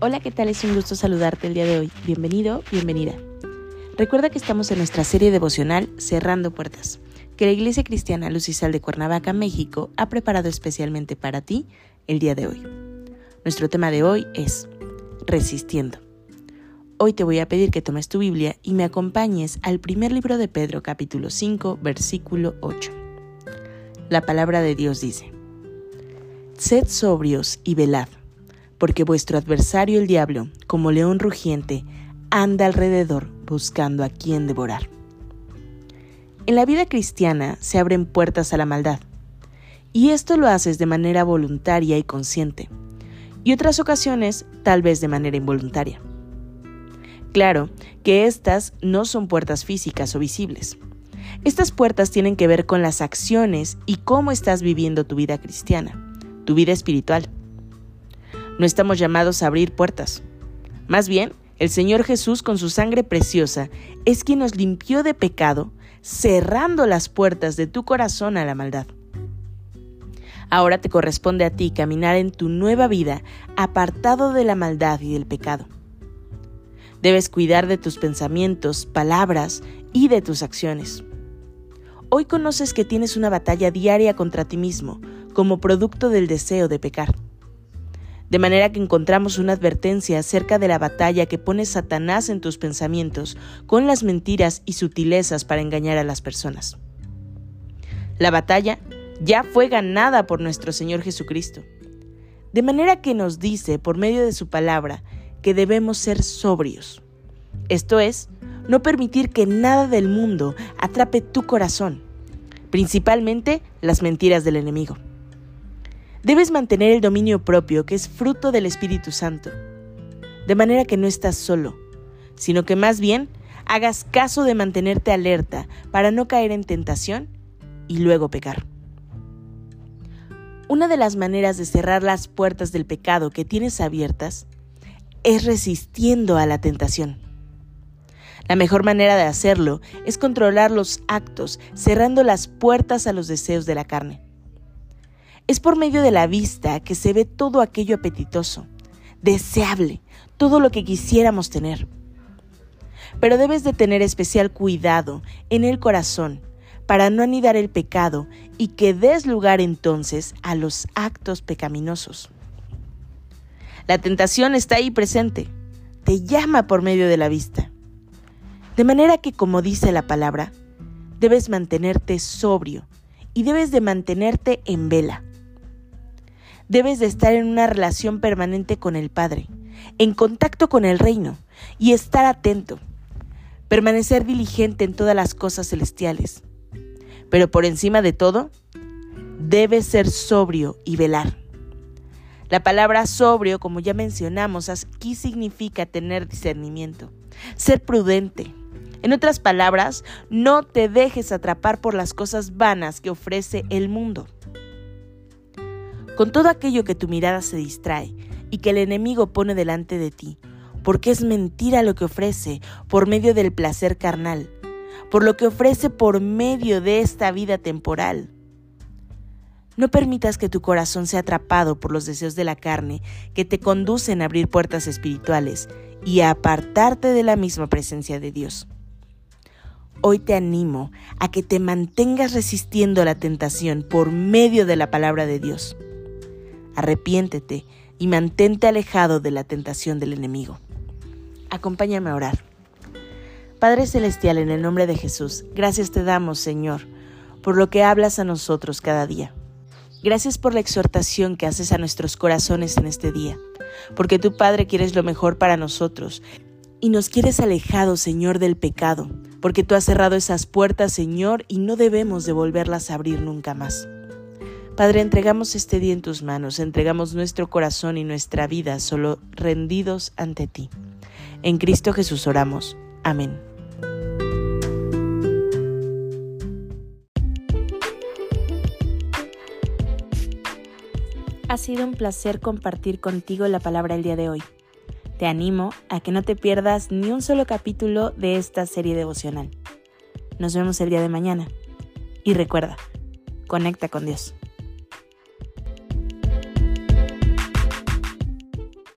Hola, ¿qué tal? Es un gusto saludarte el día de hoy. Bienvenido, bienvenida. Recuerda que estamos en nuestra serie devocional Cerrando Puertas, que la Iglesia Cristiana Luz y Sal de Cuernavaca, México, ha preparado especialmente para ti el día de hoy. Nuestro tema de hoy es Resistiendo. Hoy te voy a pedir que tomes tu Biblia y me acompañes al primer libro de Pedro capítulo 5 versículo 8. La palabra de Dios dice, Sed sobrios y velad porque vuestro adversario el diablo, como león rugiente, anda alrededor buscando a quien devorar. En la vida cristiana se abren puertas a la maldad, y esto lo haces de manera voluntaria y consciente, y otras ocasiones tal vez de manera involuntaria. Claro que estas no son puertas físicas o visibles. Estas puertas tienen que ver con las acciones y cómo estás viviendo tu vida cristiana, tu vida espiritual. No estamos llamados a abrir puertas. Más bien, el Señor Jesús con su sangre preciosa es quien nos limpió de pecado, cerrando las puertas de tu corazón a la maldad. Ahora te corresponde a ti caminar en tu nueva vida apartado de la maldad y del pecado. Debes cuidar de tus pensamientos, palabras y de tus acciones. Hoy conoces que tienes una batalla diaria contra ti mismo como producto del deseo de pecar. De manera que encontramos una advertencia acerca de la batalla que pone Satanás en tus pensamientos con las mentiras y sutilezas para engañar a las personas. La batalla ya fue ganada por nuestro Señor Jesucristo. De manera que nos dice por medio de su palabra que debemos ser sobrios. Esto es, no permitir que nada del mundo atrape tu corazón, principalmente las mentiras del enemigo. Debes mantener el dominio propio que es fruto del Espíritu Santo, de manera que no estás solo, sino que más bien hagas caso de mantenerte alerta para no caer en tentación y luego pecar. Una de las maneras de cerrar las puertas del pecado que tienes abiertas es resistiendo a la tentación. La mejor manera de hacerlo es controlar los actos, cerrando las puertas a los deseos de la carne. Es por medio de la vista que se ve todo aquello apetitoso, deseable, todo lo que quisiéramos tener. Pero debes de tener especial cuidado en el corazón para no anidar el pecado y que des lugar entonces a los actos pecaminosos. La tentación está ahí presente, te llama por medio de la vista. De manera que, como dice la palabra, debes mantenerte sobrio y debes de mantenerte en vela debes de estar en una relación permanente con el Padre, en contacto con el reino y estar atento, permanecer diligente en todas las cosas celestiales. Pero por encima de todo, debes ser sobrio y velar. La palabra sobrio, como ya mencionamos, aquí significa tener discernimiento, ser prudente. En otras palabras, no te dejes atrapar por las cosas vanas que ofrece el mundo con todo aquello que tu mirada se distrae y que el enemigo pone delante de ti, porque es mentira lo que ofrece por medio del placer carnal, por lo que ofrece por medio de esta vida temporal. No permitas que tu corazón sea atrapado por los deseos de la carne que te conducen a abrir puertas espirituales y a apartarte de la misma presencia de Dios. Hoy te animo a que te mantengas resistiendo a la tentación por medio de la palabra de Dios arrepiéntete y mantente alejado de la tentación del enemigo. Acompáñame a orar. Padre Celestial, en el nombre de Jesús, gracias te damos, Señor, por lo que hablas a nosotros cada día. Gracias por la exhortación que haces a nuestros corazones en este día, porque tu Padre quieres lo mejor para nosotros y nos quieres alejados, Señor, del pecado, porque tú has cerrado esas puertas, Señor, y no debemos de volverlas a abrir nunca más. Padre, entregamos este día en tus manos, entregamos nuestro corazón y nuestra vida solo rendidos ante ti. En Cristo Jesús oramos. Amén. Ha sido un placer compartir contigo la palabra el día de hoy. Te animo a que no te pierdas ni un solo capítulo de esta serie devocional. Nos vemos el día de mañana. Y recuerda, conecta con Dios.